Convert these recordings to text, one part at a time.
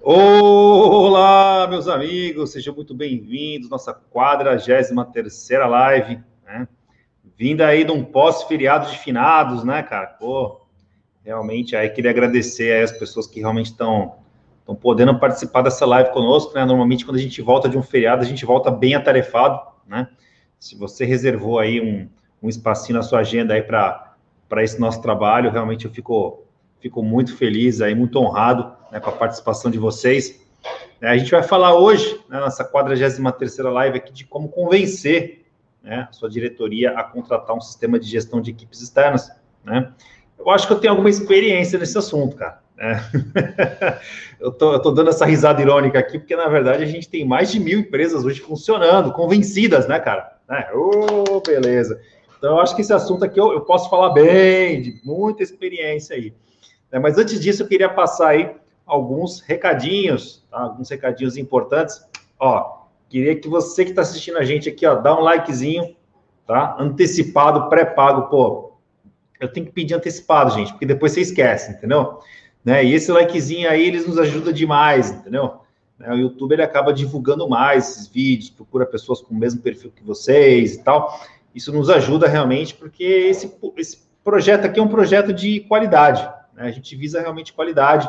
Olá, meus amigos, sejam muito bem-vindos, nossa 43 terceira live, né? Vinda aí de um pós-feriado de finados, né, cara? Pô, realmente, aí queria agradecer aí as pessoas que realmente estão estão podendo participar dessa live conosco, né? Normalmente, quando a gente volta de um feriado, a gente volta bem atarefado, né? Se você reservou aí um, um espacinho na sua agenda aí para esse nosso trabalho, realmente eu fico, fico muito feliz aí, muito honrado né, com a participação de vocês. É, a gente vai falar hoje, né, nessa 43 live aqui, de como convencer né, a sua diretoria a contratar um sistema de gestão de equipes externas. Né? Eu acho que eu tenho alguma experiência nesse assunto, cara. Né? eu, tô dando essa risada irônica aqui, porque na verdade a gente tem mais de mil empresas hoje funcionando, convencidas, né, cara? Né? Oh, beleza. Então eu acho que esse assunto aqui eu, eu posso falar bem, de muita experiência aí. Né? Mas antes disso, eu queria passar aí alguns recadinhos, tá? alguns recadinhos importantes. Ó, queria que você que está assistindo a gente aqui, ó, dá um likezinho, tá? Antecipado, pré-pago, pô. Eu tenho que pedir antecipado, gente, porque depois você esquece, entendeu? Né? E esse likezinho aí, eles nos ajuda demais, entendeu? Né? O YouTube ele acaba divulgando mais esses vídeos, procura pessoas com o mesmo perfil que vocês e tal. Isso nos ajuda realmente, porque esse, esse projeto aqui é um projeto de qualidade. Né? A gente visa realmente qualidade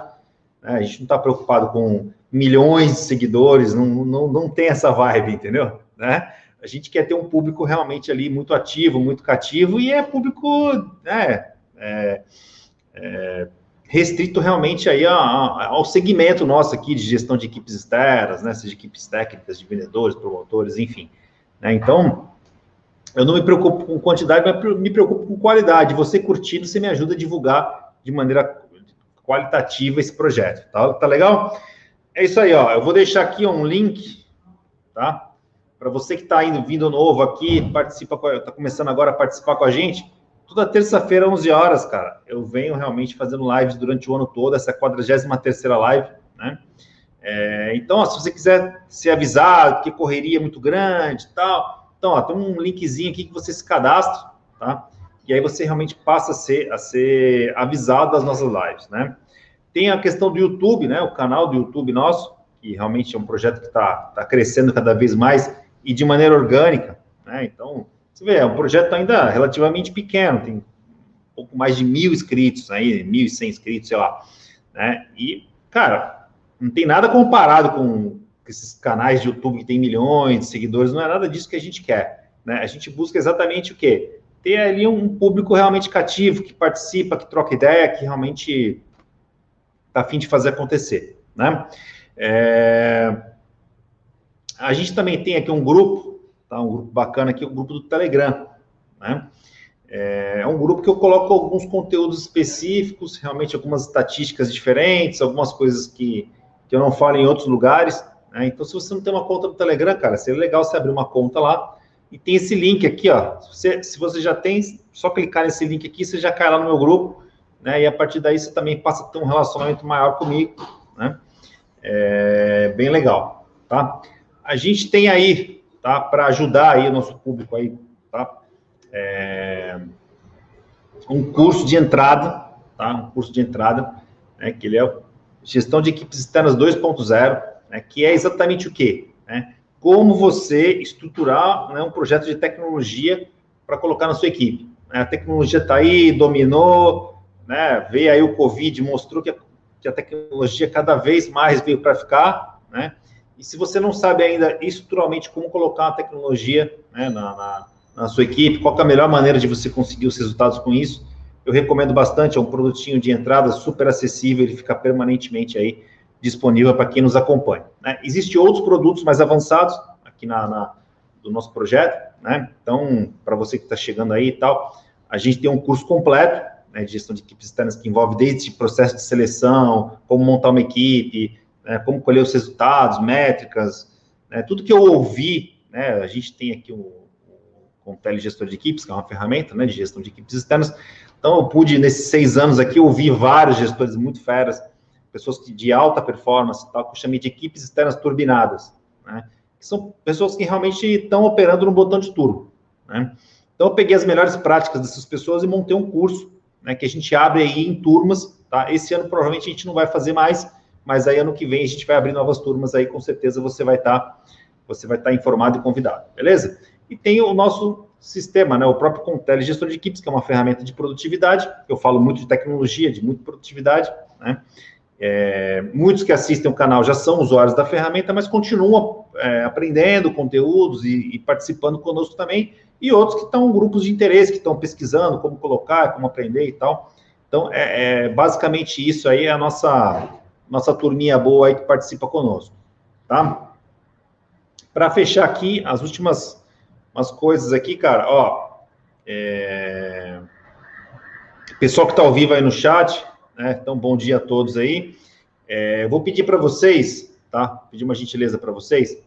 né? A gente não está preocupado com milhões de seguidores, não, não, não tem essa vibe, entendeu? Né? A gente quer ter um público realmente ali muito ativo, muito cativo, e é público né, é, é, restrito realmente aí ao segmento nosso aqui de gestão de equipes externas, né, seja equipes técnicas, de vendedores, promotores, enfim. Né? Então, eu não me preocupo com quantidade, mas me preocupo com qualidade. Você curtindo, você me ajuda a divulgar de maneira qualitativa esse projeto, tá? Tá legal? É isso aí, ó. Eu vou deixar aqui um link, tá? Para você que está indo vindo novo aqui, participa, está começando agora a participar com a gente. Toda terça-feira, 11 horas, cara, eu venho realmente fazendo lives durante o ano todo, essa é a 43 live, né? É, então, ó, se você quiser se avisar que correria muito grande e tal, então, ó, tem um linkzinho aqui que você se cadastra, tá? e aí você realmente passa a ser, a ser avisado das nossas lives, né? Tem a questão do YouTube, né? O canal do YouTube nosso, que realmente é um projeto que está tá crescendo cada vez mais e de maneira orgânica, né? Então, você vê, é um projeto ainda relativamente pequeno, tem um pouco mais de mil inscritos aí, mil e cem inscritos, sei lá, né? E, cara, não tem nada comparado com esses canais de YouTube que tem milhões de seguidores, não é nada disso que a gente quer, né? A gente busca exatamente o quê? ter ali um público realmente cativo, que participa, que troca ideia, que realmente está afim de fazer acontecer, né? É... A gente também tem aqui um grupo, tá? Um grupo bacana aqui, o um grupo do Telegram, né? É, é um grupo que eu coloco alguns conteúdos específicos, realmente algumas estatísticas diferentes, algumas coisas que, que eu não falo em outros lugares. Né? Então, se você não tem uma conta no Telegram, cara, seria legal você abrir uma conta lá e tem esse link aqui, ó. Se você, se você já tem, só clicar nesse link aqui, você já cai lá no meu grupo, né? E a partir daí você também passa a ter um relacionamento maior comigo, né? É bem legal, tá? A gente tem aí, tá? Para ajudar aí o nosso público aí, tá? É, um curso de entrada, tá? Um curso de entrada, né? Que ele é gestão de equipes externas 2.0, né? Que é exatamente o quê? Né? como você estruturar né, um projeto de tecnologia para colocar na sua equipe. A tecnologia está aí, dominou, né, veio aí o Covid, mostrou que a, que a tecnologia cada vez mais veio para ficar, né? E se você não sabe ainda estruturalmente como colocar a tecnologia né, na, na, na, sua equipe, qual é a melhor maneira de você conseguir os resultados com isso, eu recomendo bastante, é um produtinho de entrada super acessível, ele fica permanentemente aí disponível para quem nos acompanha. Né? Existem outros produtos mais avançados aqui na, na do nosso projeto, né? Então, para você que está chegando aí e tal, a gente tem um curso completo né, de gestão de equipes externas que envolve desde processo de seleção, como montar uma equipe, né, como colher os resultados, métricas, né, tudo que eu ouvi, né? A gente tem aqui o, o Telegestor de Equipes, que é uma ferramenta né, de gestão de equipes externas. Então, eu pude, nesses seis anos aqui, ouvir vários gestores muito feras, pessoas de alta performance, tal, que eu chamei de equipes externas turbinadas, né? Que são pessoas que realmente estão operando no botão de turbo, né? Então, eu peguei as melhores práticas dessas pessoas e montei um curso, né, que a gente abre aí em turmas, tá? Esse ano provavelmente a gente não vai fazer mais, mas aí ano que vem a gente vai abrir novas turmas aí, com certeza você vai estar tá, você vai estar tá informado e convidado, beleza? E tem o nosso sistema, né, o próprio Contele Gestor de Equipes, que é uma ferramenta de produtividade, eu falo muito de tecnologia, de muita produtividade, né? É, muitos que assistem o canal já são usuários da ferramenta, mas continuam é, aprendendo conteúdos e, e, participando conosco também, e outros que estão grupos de interesse, que estão pesquisando como colocar, como aprender e tal. Então, é, é basicamente isso aí, é a nossa, nossa turminha boa aí que participa conosco, tá? Para fechar aqui, as últimas umas coisas aqui, cara, ó, é... pessoal que está ao vivo aí no chat, né? Então, bom dia a todos aí. É, vou pedir para vocês, tá? Pedir uma gentileza para vocês.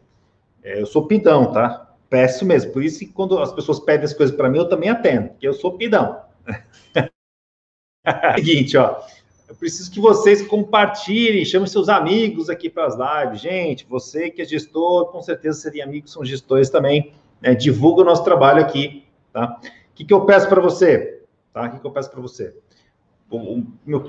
É, eu sou pidão, tá? Peço mesmo. Por isso que quando as pessoas pedem as coisas para mim, eu também atendo, porque eu sou pidão. Seguinte, ó. Eu preciso que vocês compartilhem, chamem seus amigos aqui para as lives. Gente, você que é gestor, com certeza seria amigos, são gestores também. Né? Divulga o nosso trabalho aqui, tá? O que, que eu peço para você? Tá? O que, que eu peço para você?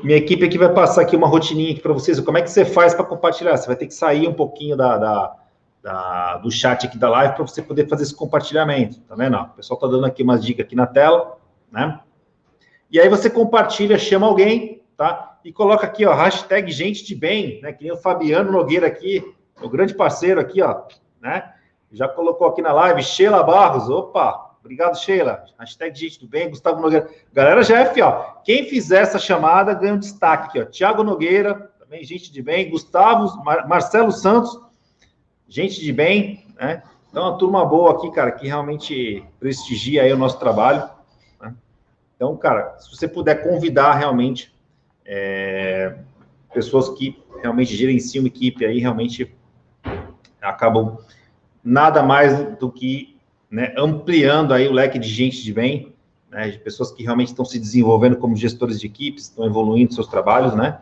Minha equipe aqui vai passar aqui uma rotininha aqui para vocês. Como é que você faz para compartilhar? Você vai ter que sair um pouquinho da, da, da do chat aqui da live para você poder fazer esse compartilhamento, tá vendo? O pessoal está dando aqui umas dicas aqui na tela, né? E aí você compartilha, chama alguém, tá? E coloca aqui, ó, hashtag gente de bem, né? Que nem o Fabiano Nogueira aqui, o grande parceiro aqui, ó, né? Já colocou aqui na live, Sheila Barros, opa, Obrigado, Sheila. Hashtag gente do bem, Gustavo Nogueira. Galera, já é ó. Quem fizer essa chamada ganha um destaque aqui, ó. Tiago Nogueira, também gente de bem. Gustavo, Mar Marcelo Santos, gente de bem, né? Então, uma turma boa aqui, cara, que realmente prestigia aí o nosso trabalho. Né? Então, cara, se você puder convidar realmente é, pessoas que realmente gerenciam equipe aí, realmente acabam nada mais do que né, ampliando aí o leque de gente de bem, né, de pessoas que realmente estão se desenvolvendo como gestores de equipes, estão evoluindo seus trabalhos, né?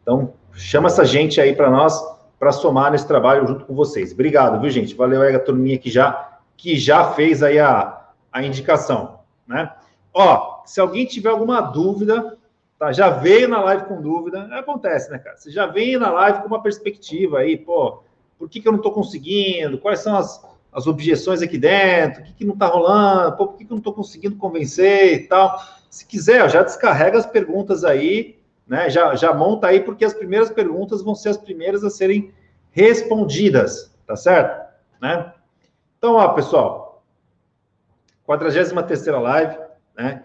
Então, chama essa gente aí para nós, para somar nesse trabalho junto com vocês. Obrigado, viu, gente? Valeu aí a turminha que já, que já fez aí a, a indicação, né? Ó, se alguém tiver alguma dúvida, tá? Já veio na live com dúvida, acontece, né, cara? Você já veio na live com uma perspectiva aí, pô, por que, que eu não estou conseguindo? Quais são as, as objeções aqui dentro, o que, que não está rolando, Pô, por que, que eu não estou conseguindo convencer e tal. Se quiser, já descarrega as perguntas aí, né? Já, já monta aí, porque as primeiras perguntas vão ser as primeiras a serem respondidas, tá certo? Né? Então, ó, pessoal, 43 live, né?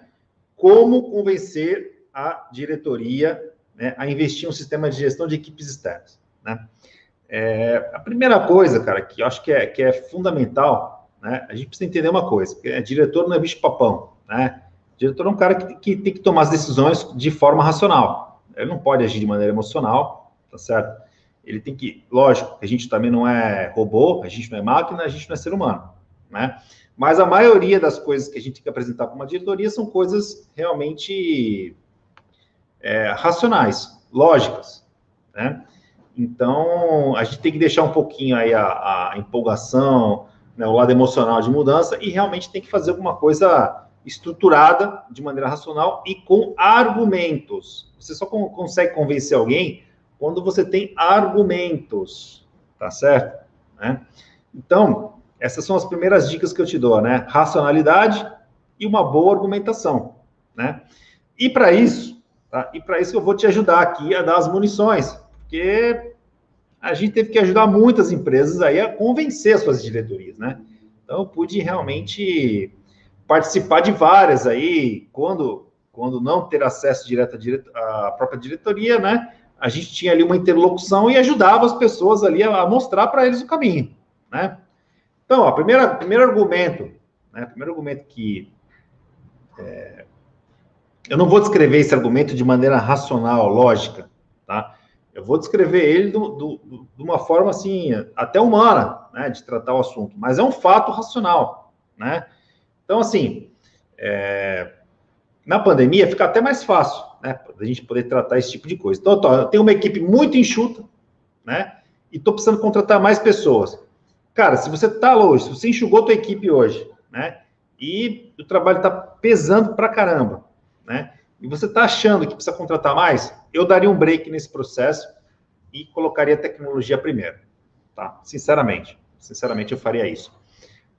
Como convencer a diretoria né, a investir em um sistema de gestão de equipes externas, né? É, a primeira coisa, cara, que eu acho que é, que é fundamental, né? A gente precisa entender uma coisa, é, diretor não é bicho-papão, né? diretor é um cara que, que tem que tomar as decisões de forma racional. Ele não pode agir de maneira emocional, tá certo? Ele tem que, lógico, a gente também não é robô, a gente não é máquina, a gente não é ser humano, né? Mas a maioria das coisas que a gente tem que apresentar para uma diretoria são coisas realmente é, racionais, lógicas, né? Então, a gente tem que deixar um pouquinho aí a, a empolgação, né, o lado emocional de mudança e realmente tem que fazer alguma coisa estruturada, de maneira racional e com argumentos. Você só con consegue convencer alguém quando você tem argumentos, tá certo? Né? Então, essas são as primeiras dicas que eu te dou, né? Racionalidade e uma boa argumentação, né? E para isso, tá? E para isso eu vou te ajudar aqui a dar as munições, porque a gente teve que ajudar muitas empresas aí a convencer as suas diretorias, né? Então, eu pude realmente participar de várias aí, quando, quando não ter acesso direto à, própria diretoria, né? A gente tinha ali uma interlocução e ajudava as pessoas ali a, a mostrar para eles o caminho, né? Então, ó, primeiro, primeiro argumento, né? Primeiro argumento que é, eu não vou descrever esse argumento de maneira racional, lógica, tá? Eu vou descrever ele do, do, do, de uma forma assim, até humana, né, de tratar o assunto, mas é um fato racional, né? Então, assim, é, na pandemia fica até mais fácil, né, a gente poder tratar esse tipo de coisa. Então, tô, eu tenho uma equipe muito enxuta, né, e estou precisando contratar mais pessoas. Cara, se você está hoje, se você enxugou tua equipe hoje, né, e o trabalho está pesando pra caramba, né, e você está achando que precisa contratar mais, eu daria um break nesse processo e colocaria a tecnologia primeiro, tá? Sinceramente, sinceramente eu faria isso.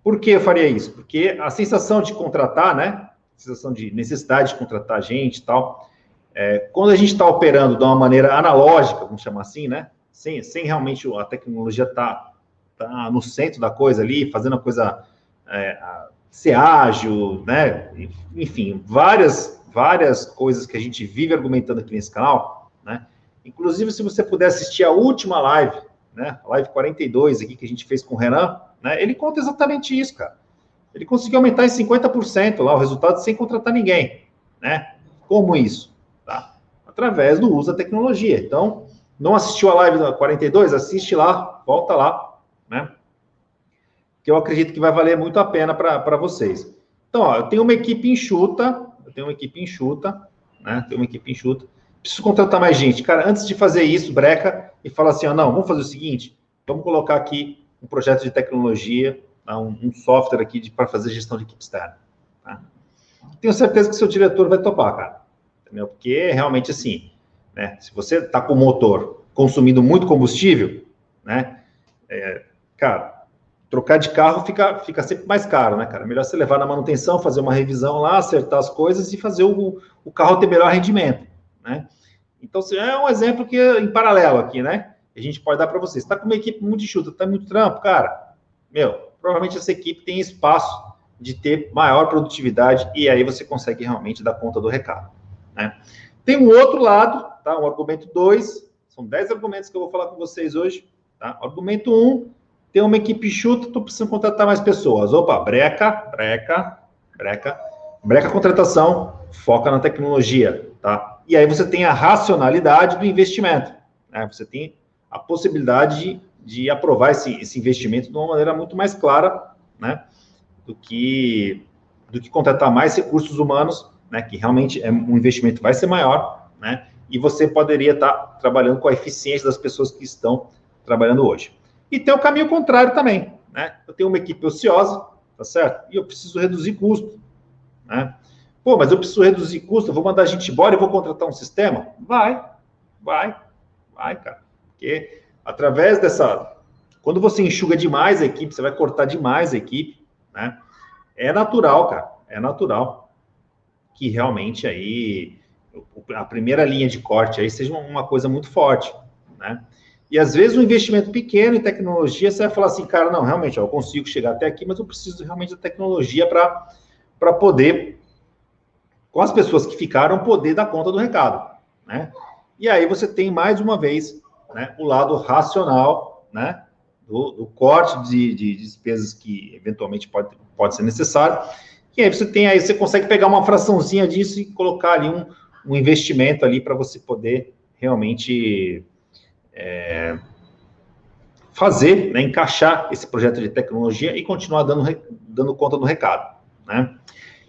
Por que eu faria isso? Porque a sensação de contratar, né? A sensação de necessidade de contratar gente e tal, é, quando a gente está operando de uma maneira analógica, vamos chamar assim, né? Sem, sem realmente a tecnologia tá, tá no centro da coisa ali, fazendo a coisa é, ser ágil, né? Enfim, várias, várias coisas que a gente vive argumentando aqui nesse canal, né? Inclusive, se você puder assistir a última live, né? Live 42 aqui que a gente fez com o Renan, né? Ele conta exatamente isso, cara. Ele conseguiu aumentar em 50% lá o resultado sem contratar ninguém, né? Como isso? Tá? Através do uso da tecnologia. Então, não assistiu a live 42? Assiste lá, volta lá, né? que eu acredito que vai valer muito a pena para vocês. Então, ó, eu tenho uma equipe enxuta, eu tenho uma equipe enxuta, né? Tenho uma equipe enxuta. Preciso contratar mais gente. Cara, antes de fazer isso, breca e fala assim: ó, não, vamos fazer o seguinte: vamos colocar aqui um projeto de tecnologia, tá? um, um, software aqui para fazer gestão de equipe externa. Tá? Tenho certeza que seu diretor vai topar, cara. Entendeu? Porque realmente assim, né? Se você está com o motor consumindo muito combustível, né? É, cara, trocar de carro fica, fica sempre mais caro, né, cara? Melhor você levar na manutenção, fazer uma revisão lá, acertar as coisas e fazer o, o carro ter melhor rendimento, né? Então, é um exemplo que em paralelo aqui, né? A gente pode dar para vocês. Está com uma equipe muito enxuta, está muito trampo, cara. Meu, provavelmente essa equipe tem espaço de ter maior produtividade e aí você consegue realmente dar conta do recado, né? Tem um outro lado, tá? Um argumento 2, são 10 argumentos que eu vou falar com vocês hoje, tá? Argumento 1, um, tem uma equipe chuta, tu precisa contratar mais pessoas. Opa, breca, breca, breca. Breca contratação, foca na tecnologia, tá? E aí você tem a racionalidade do investimento, né? Você tem a possibilidade de, de aprovar esse, esse investimento de uma maneira muito mais clara, né? Do que, do que contratar mais recursos humanos, né? Que realmente é, um investimento vai ser maior, né? E você poderia estar trabalhando com a eficiência das pessoas que estão trabalhando hoje. E tem o caminho contrário também, né? Eu tenho uma equipe ociosa, tá certo? E eu preciso reduzir custo, né? Pô, mas eu preciso reduzir custo, eu vou mandar a gente embora e vou contratar um sistema? Vai, vai, vai, cara. Porque através dessa. Quando você enxuga demais a equipe, você vai cortar demais a equipe, né? É natural, cara, é natural que realmente aí a primeira linha de corte aí seja uma coisa muito forte, né? E às vezes um investimento pequeno em tecnologia, você vai falar assim, cara, não, realmente, ó, eu consigo chegar até aqui, mas eu preciso realmente da tecnologia para poder, com as pessoas que ficaram, poder dar conta do recado, né? E aí você tem mais uma vez né, o lado racional, né? Do, do corte de, de, despesas que eventualmente pode, pode ser necessário. E aí você tem aí, você consegue pegar uma fraçãozinha disso e colocar ali um, um investimento ali para você poder realmente é, fazer, né, encaixar esse projeto de tecnologia e continuar dando, dando conta do recado. Né?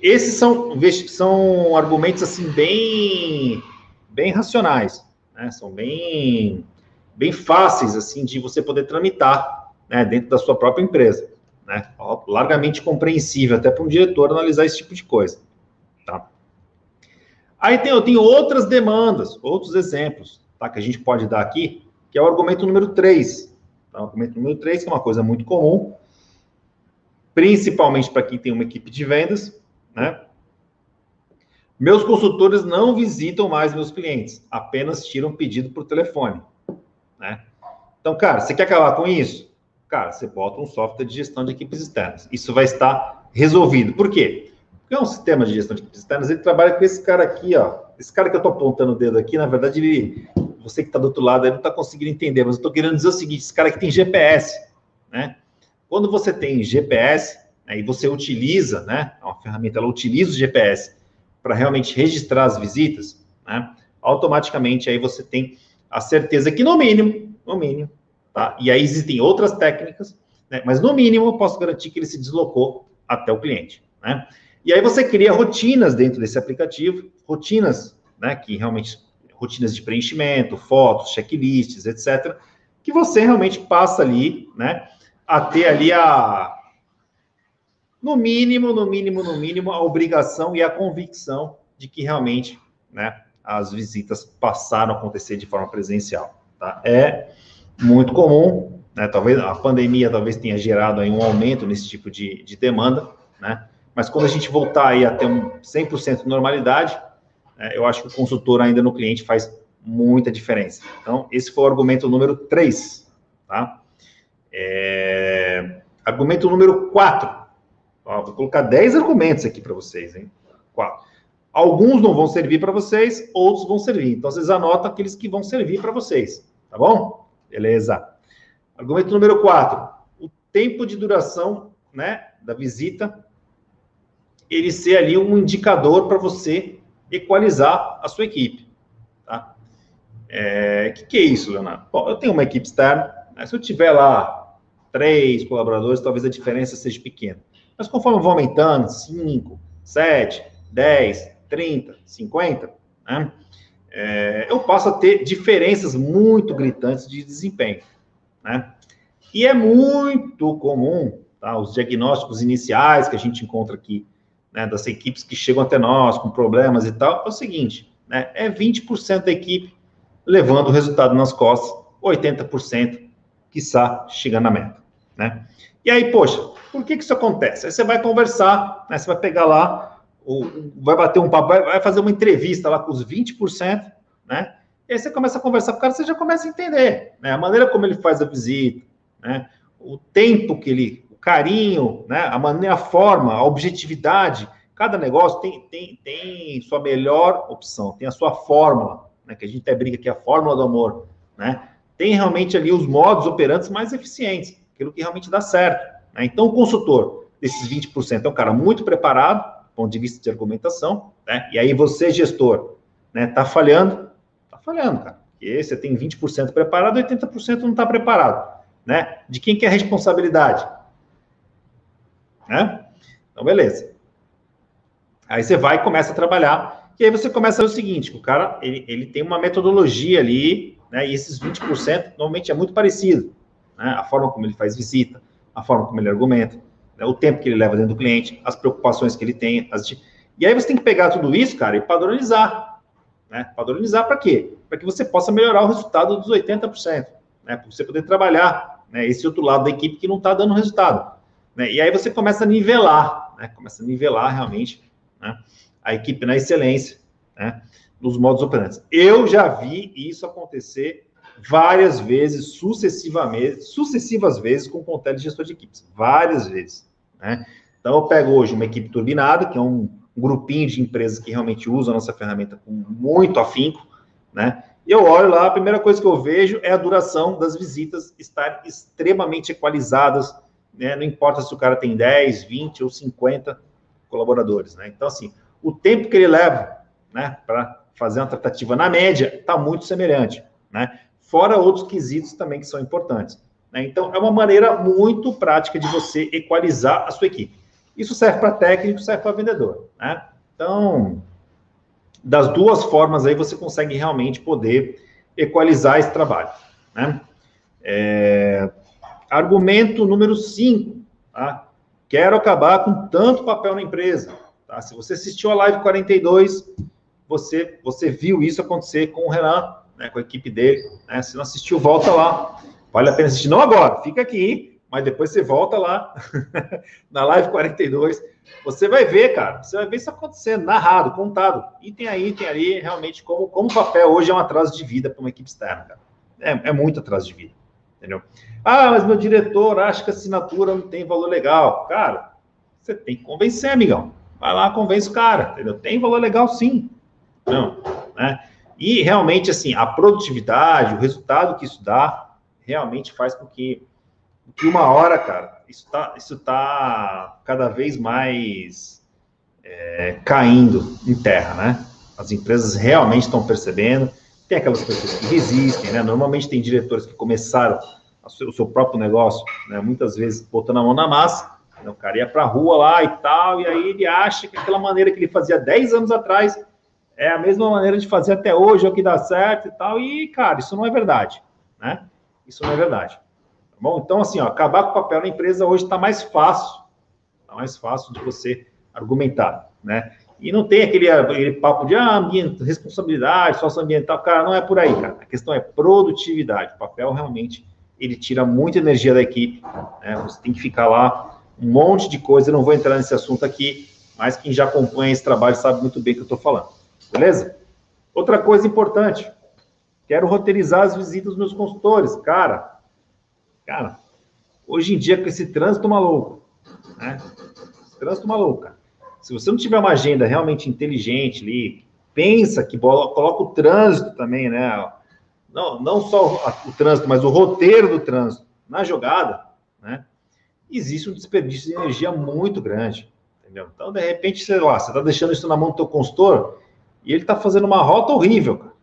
Esses são, são argumentos assim bem, bem racionais, né? são bem, bem fáceis assim de você poder tramitar né, dentro da sua própria empresa. Né? Largamente compreensível até para um diretor analisar esse tipo de coisa. Tá? Aí tem, eu tenho outras demandas, outros exemplos tá, que a gente pode dar aqui que é o argumento número 3. Então, o argumento número 3, que é uma coisa muito comum, principalmente para quem tem uma equipe de vendas, né? Meus consultores não visitam mais meus clientes, apenas tiram pedido por telefone, né? Então, cara, você quer acabar com isso? Cara, você bota um software de gestão de equipes externas. Isso vai estar resolvido. Por quê? Porque é um sistema de gestão de equipes externas, ele trabalha com esse cara aqui, ó. Esse cara que eu estou apontando o dedo aqui, na verdade, ele você que está do outro lado aí não está conseguindo entender, mas eu estou querendo dizer o seguinte: esse cara que tem GPS, né? Quando você tem GPS né, e você utiliza, né? É uma ferramenta, ela utiliza o GPS para realmente registrar as visitas, né? Automaticamente aí você tem a certeza que no mínimo, no mínimo, tá? E aí existem outras técnicas, né? Mas no mínimo eu posso garantir que ele se deslocou até o cliente, né? E aí você cria rotinas dentro desse aplicativo, rotinas, né? Que realmente rotinas de preenchimento, fotos, checklists, etc., que você realmente passa ali, né, a ter ali a, no mínimo, no mínimo, no mínimo, a obrigação e a convicção de que realmente né, as visitas passaram a acontecer de forma presencial. Tá? É muito comum, né, talvez a pandemia talvez tenha gerado aí um aumento nesse tipo de, de demanda, né? Mas quando a gente voltar aí a ter um 100% de normalidade, né, eu acho que o consultor ainda no cliente faz muita diferença. Então, esse foi o argumento número 3, tá? É... Argumento número 4. Ó, vou colocar 10 argumentos aqui para vocês, hein? 4. Alguns não vão servir para vocês, outros vão servir. Então, vocês anotam aqueles que vão servir para vocês, tá bom? Beleza. Argumento número 4. O tempo de duração né, da visita, ele ser ali um indicador para você equalizar a sua equipe. Tá? É, que, que é isso, Leonardo? Bom, eu tenho uma equipe externa, né, se eu tiver lá três colaboradores, talvez a diferença seja pequena. Mas conforme eu vou aumentando, 5, 7, 10, 30, 50, né, é, eu passo a ter diferenças muito gritantes de desempenho. Né? E é muito comum tá, os diagnósticos iniciais que a gente encontra aqui, né, das equipes que chegam até nós com problemas e tal, é o seguinte, né, é 20% da equipe levando o resultado nas costas, 80% quiçá chegando na meta, né? E aí, poxa, por que que isso acontece? Aí você vai conversar, né, você vai pegar lá, ou, vai bater um papo, vai, fazer uma entrevista lá com os 20%, né? E aí você começa a conversar com o cara, você já começa a entender, né? A maneira como ele faz a visita, né? O tempo que ele, carinho, né? A maneira, a forma, a objetividade. Cada negócio tem, tem, tem sua melhor opção, tem a sua fórmula, né? Que a gente até briga que é a fórmula do amor, né? Tem realmente ali os modos operantes mais eficientes, aquilo que realmente dá certo. Né? Então, o consultor desses 20% é um cara muito preparado, do ponto de vista de argumentação, né? E aí você, gestor, né, tá falhando, tá falhando, cara. Porque você tem 20% preparado, 80% não está preparado né? De quem que é a responsabilidade? Né? Então, beleza. Aí você vai e começa a trabalhar, e aí você começa a ver o seguinte, o cara, ele, ele tem uma metodologia ali, né? E esses 20% normalmente é muito parecido, né? A forma como ele faz visita, a forma como ele argumenta, né? o tempo que ele leva dentro do cliente, as preocupações que ele tem, as... E aí você tem que pegar tudo isso, cara, e padronizar, né? Padronizar para quê? Para que você possa melhorar o resultado dos 80%, né? Para você poder trabalhar né? Esse outro lado da equipe que não está dando resultado. Né? E aí você começa a nivelar, né? Começa a nivelar realmente né? a equipe na excelência, né? Nos modos operantes. Eu já vi isso acontecer várias vezes, sucessivamente, sucessivas vezes com o Contele gestor de equipes, várias vezes, né? Então eu pego hoje uma equipe turbinada, que é um, grupinho de empresas que realmente usam a nossa ferramenta com muito afinco, né? eu olho lá, a primeira coisa que eu vejo é a duração das visitas estar extremamente equalizadas, né? Não importa se o cara tem 10, 20 ou 50 colaboradores, né? Então, assim, o tempo que ele leva, né, para fazer uma tratativa na média está muito semelhante, né? Fora outros quesitos também que são importantes. Né? Então, é uma maneira muito prática de você equalizar a sua equipe. Isso serve para técnico, serve para vendedor, né? Então, das duas formas aí você consegue realmente poder equalizar esse trabalho. Né? É, argumento número 5, tá? Quero acabar com tanto papel na empresa. Tá? Se você assistiu a live 42, você, você viu isso acontecer com o Renan, né, com a equipe dele. Né? Se não assistiu, volta lá. Vale a pena assistir. Não agora, fica aqui, mas depois você volta lá na live 42, você vai ver, cara, você vai ver isso acontecendo, narrado, contado, item aí, item ali, realmente, como, como o papel hoje é um atraso de vida para uma equipe externa, cara. É, é muito atraso de vida, entendeu? Ah, mas meu diretor acha que a assinatura não tem valor legal. Cara, você tem que convencer, amigão. Vai lá, convence o cara, entendeu? Tem valor legal sim. Não, né? E realmente, assim, a produtividade, o resultado que isso dá, realmente faz com que que uma hora, cara, isso está isso tá cada vez mais é, caindo em terra, né? As empresas realmente estão percebendo. Tem aquelas pessoas que resistem, né? Normalmente tem diretores que começaram o seu próprio negócio, né? Muitas vezes botando a mão na massa. Né? O cara ia para a rua lá e tal, e aí ele acha que aquela maneira que ele fazia 10 anos atrás é a mesma maneira de fazer até hoje, é o que dá certo e tal. E, cara, isso não é verdade, né? Isso não é verdade. Bom, então, assim, ó, acabar com o papel na empresa hoje está mais fácil, está mais fácil de você argumentar, né? E não tem aquele, aquele papo de ah, ambiente, responsabilidade, socioambiental. Cara, não é por aí, cara. A questão é produtividade. O papel realmente ele tira muita energia da equipe. Né? Você tem que ficar lá, um monte de coisa. Eu não vou entrar nesse assunto aqui, mas quem já acompanha esse trabalho sabe muito bem o que eu estou falando. Beleza? Outra coisa importante. Quero roteirizar as visitas dos meus consultores. Cara, cara, hoje em dia com esse trânsito maluco, né? Trânsito maluco, cara. Se você não tiver uma agenda realmente inteligente ali, pensa que coloca o trânsito também, né? Não, não só o trânsito, mas o roteiro do trânsito na jogada, né? Existe um desperdício de energia muito grande, entendeu? Então, de repente, sei lá, você está deixando isso na mão do teu consultor e ele está fazendo uma rota horrível, cara,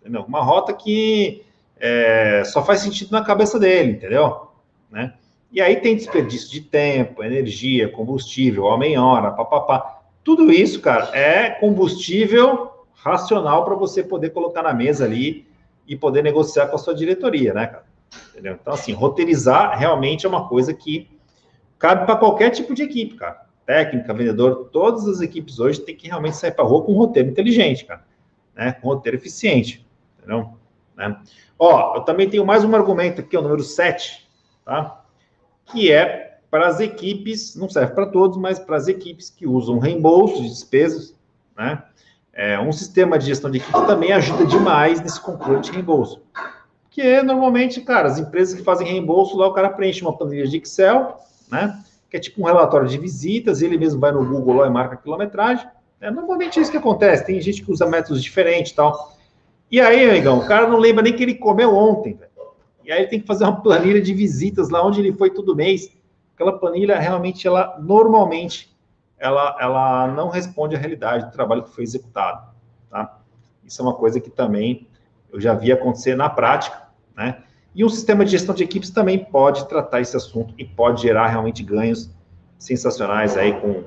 entendeu? Uma rota que é, só faz sentido na cabeça dele, entendeu? Né? E aí tem desperdício de tempo, energia, combustível, homem-hora, papapá. Tudo isso, cara, é combustível racional para você poder colocar na mesa ali e poder negociar com a sua diretoria, né, cara? Entendeu? Então, assim, roteirizar realmente é uma coisa que cabe para qualquer tipo de equipe, cara. Técnica, vendedor, todas as equipes hoje têm que realmente sair para rua com um roteiro inteligente, cara. Né? Com um roteiro eficiente, entendeu? Né? Ó, eu também tenho mais um argumento aqui, o número 7, tá? Que é para as equipes, não serve para todos, mas para as equipes que usam reembolso de despesas, né? É, um sistema de gestão de equipe também ajuda demais nesse controle de reembolso. Porque normalmente, cara, as empresas que fazem reembolso, lá o cara preenche uma planilha de Excel, né? Que é tipo um relatório de visitas, ele mesmo vai no Google lá e marca a quilometragem. Né? Normalmente é isso que acontece. Tem gente que usa métodos diferentes e tal. E aí, amigão, o cara não lembra nem que ele comeu ontem, velho. E aí ele tem que fazer uma planilha de visitas lá onde ele foi todo mês. Aquela planilha realmente, ela normalmente, ela, ela não responde à realidade do trabalho que foi executado, tá? Isso é uma coisa que também eu já vi acontecer na prática, né? E um sistema de gestão de equipes também pode tratar esse assunto e pode gerar realmente ganhos sensacionais aí com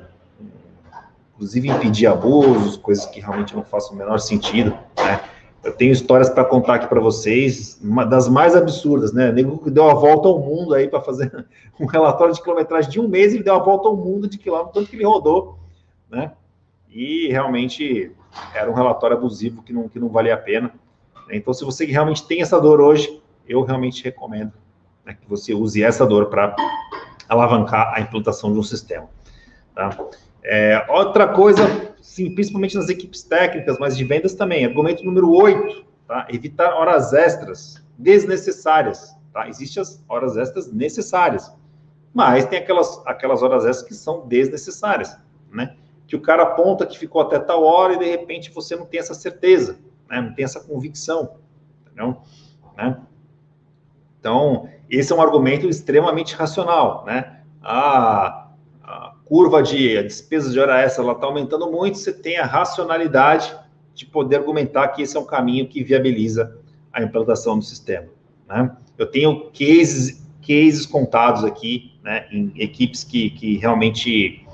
inclusive impedir abusos, coisas que realmente não façam o menor sentido, né? Eu tenho histórias para contar aqui para vocês, uma das mais absurdas, né? Nego que deu a volta ao mundo aí para fazer um relatório de quilometragem de um mês, ele deu a volta ao mundo de quilômetro, tanto que ele rodou, né? E realmente era um relatório abusivo que não, que não valia a pena. Então, se você realmente tem essa dor hoje, eu realmente recomendo né, que você use essa dor para alavancar a implantação de um sistema. Tá? É, outra coisa sim, principalmente nas equipes técnicas, mas de vendas também. Argumento número 8, tá? Evitar horas extras desnecessárias, tá? Existem as horas extras necessárias, mas tem aquelas, aquelas horas extras que são desnecessárias, né? Que o cara aponta que ficou até tal hora e de repente você não tem essa certeza, né? Não tem essa convicção, entendeu? Né? Então, esse é um argumento extremamente racional, né? Ah, curva de despesas de hora extra está aumentando muito, você tem a racionalidade de poder argumentar que esse é um caminho que viabiliza a implantação do sistema. Né? Eu tenho cases, cases contados aqui, né, em equipes que, que realmente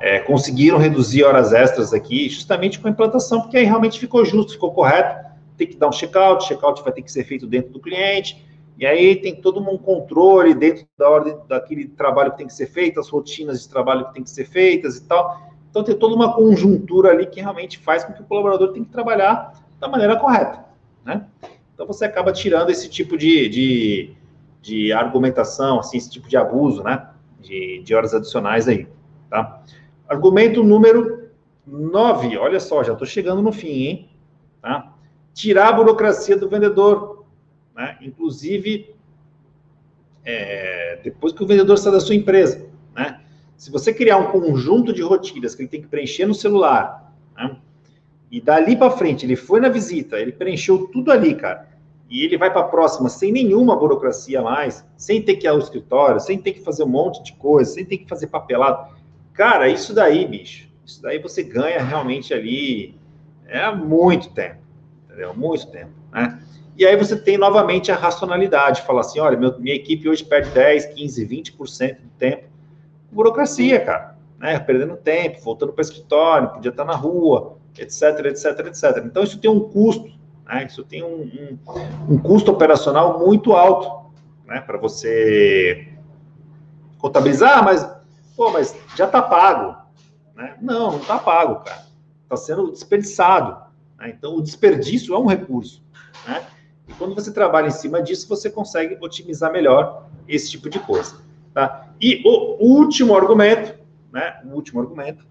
é, conseguiram reduzir horas extras aqui, justamente com a implantação, porque aí realmente ficou justo, ficou correto. Tem que dar um check-out, check-out vai ter que ser feito dentro do cliente, e aí tem todo um controle dentro da ordem daquele trabalho que tem que ser feito, as rotinas de trabalho que tem que ser feitas e tal. Então tem toda uma conjuntura ali que realmente faz com que o colaborador tenha que trabalhar da maneira correta, né? Então você acaba tirando esse tipo de, de, de argumentação, assim, esse tipo de abuso, né? De, de horas adicionais aí, tá? Argumento número 9, olha só, já estou chegando no fim, hein? Tá? Tirar a burocracia do vendedor né? inclusive é, depois que o vendedor sai da sua empresa. Né? Se você criar um conjunto de rotinas que ele tem que preencher no celular, né? e dali para frente ele foi na visita, ele preencheu tudo ali, cara, e ele vai para a próxima sem nenhuma burocracia mais, sem ter que ir ao escritório, sem ter que fazer um monte de coisa, sem ter que fazer papelado. Cara, isso daí, bicho, isso daí você ganha realmente ali é muito tempo, entendeu? Muito tempo, né? E aí você tem novamente a racionalidade, fala assim, olha, meu, minha equipe hoje perde 10, 15, 20% do tempo. Burocracia, cara, né? Perdendo tempo, voltando para o escritório, podia estar na rua, etc, etc, etc. Então isso tem um custo, né? Isso tem um, um, um custo operacional muito alto, né? Para você contabilizar, mas, pô, mas já está pago, né? Não, não está pago, cara. está sendo desperdiçado. Né? Então, o desperdício é um recurso. Né? E quando você trabalha em cima disso, você consegue otimizar melhor esse tipo de coisa. Tá? E o último argumento, né? O último argumento,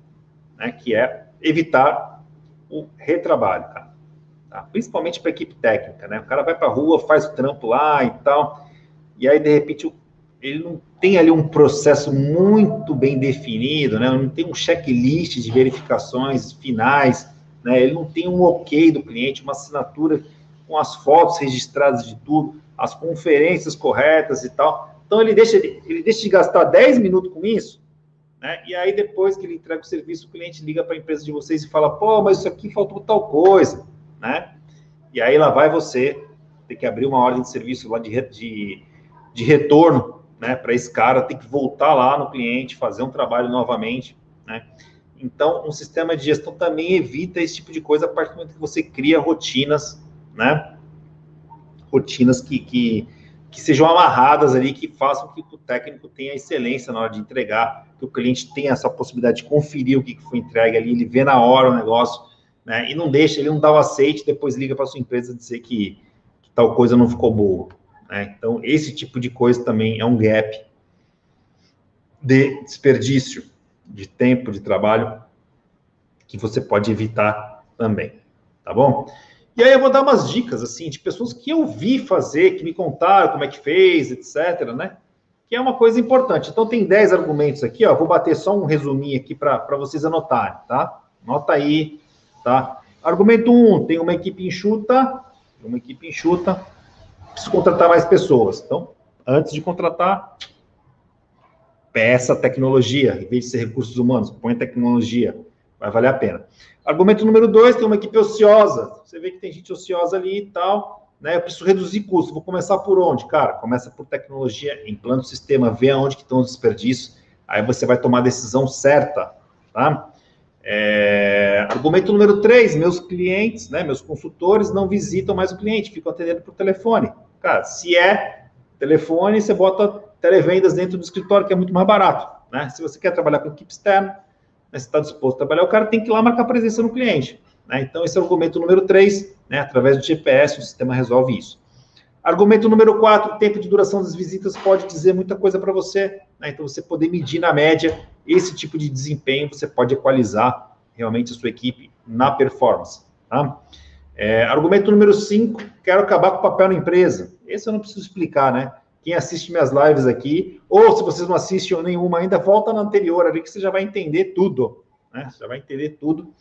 né? Que é evitar o retrabalho, cara. Tá? Principalmente para equipe técnica, né? O cara vai para a rua, faz o trampo lá e tal, e aí de repente ele não tem ali um processo muito bem definido, né? Não tem um checklist de verificações finais, né? Ele não tem um ok do cliente, uma assinatura com as fotos registradas de tudo, as conferências corretas e tal. Então ele deixa, ele deixa de gastar 10 minutos com isso, né? E aí depois que ele entrega o serviço, o cliente liga para a empresa de vocês e fala: "Pô, mas isso aqui faltou tal coisa", né? E aí lá vai você ter que abrir uma ordem de serviço lá de, de, de retorno, né, para esse cara, ter que voltar lá no cliente, fazer um trabalho novamente, né? Então, um sistema de gestão também evita esse tipo de coisa a partir do momento que você cria rotinas, né? Rotinas que, que, que sejam amarradas ali, que façam que o técnico tenha excelência na hora de entregar, que o cliente tenha essa possibilidade de conferir o que foi entregue ali, ele vê na hora o negócio, né? E não deixa, ele não dá o aceite, depois liga para sua empresa dizer que, que, tal coisa não ficou boa. Né? Então, esse tipo de coisa também é um gap de desperdício de tempo de trabalho que você pode evitar também, tá bom? E aí eu vou dar umas dicas, assim, de pessoas que eu vi fazer, que me contaram como é que fez, etc, né? Que é uma coisa importante. Então, tem 10 argumentos aqui, ó. Vou bater só um resuminho aqui para vocês anotarem, tá? Anota aí, tá? Argumento 1, um, tem uma equipe enxuta, uma equipe enxuta, preciso contratar mais pessoas. Então, antes de contratar, peça tecnologia, em vez de ser recursos humanos, põe tecnologia, vai valer a pena. Argumento número dois, tem uma equipe ociosa. Você vê que tem gente ociosa ali e tal, né? Eu preciso reduzir custos. Vou começar por onde? Cara, começa por tecnologia, implanta o sistema, vê aonde que estão os desperdícios, aí você vai tomar a decisão certa, tá? É, argumento número três, meus clientes, né, meus consultores não visitam mais o cliente, ficam atendendo por telefone. Cara, se é telefone, você bota televendas dentro do escritório, que é muito mais barato. Né? Se você quer trabalhar com equipe externa, né, você está disposto a trabalhar, o cara tem que ir lá marcar presença no cliente. Né? Então, esse é o argumento número 3, né? através do GPS, o sistema resolve isso. Argumento número 4, o tempo de duração das visitas pode dizer muita coisa para você. Né? Então, você poder medir na média esse tipo de desempenho, você pode equalizar realmente a sua equipe na performance. Tá? É, argumento número 5, quero acabar com o papel na empresa. Esse eu não preciso explicar, né? Quem assiste minhas lives aqui, ou se vocês não assistem nenhuma ainda, volta na anterior ali que você já vai entender tudo. Né? Você já vai entender tudo.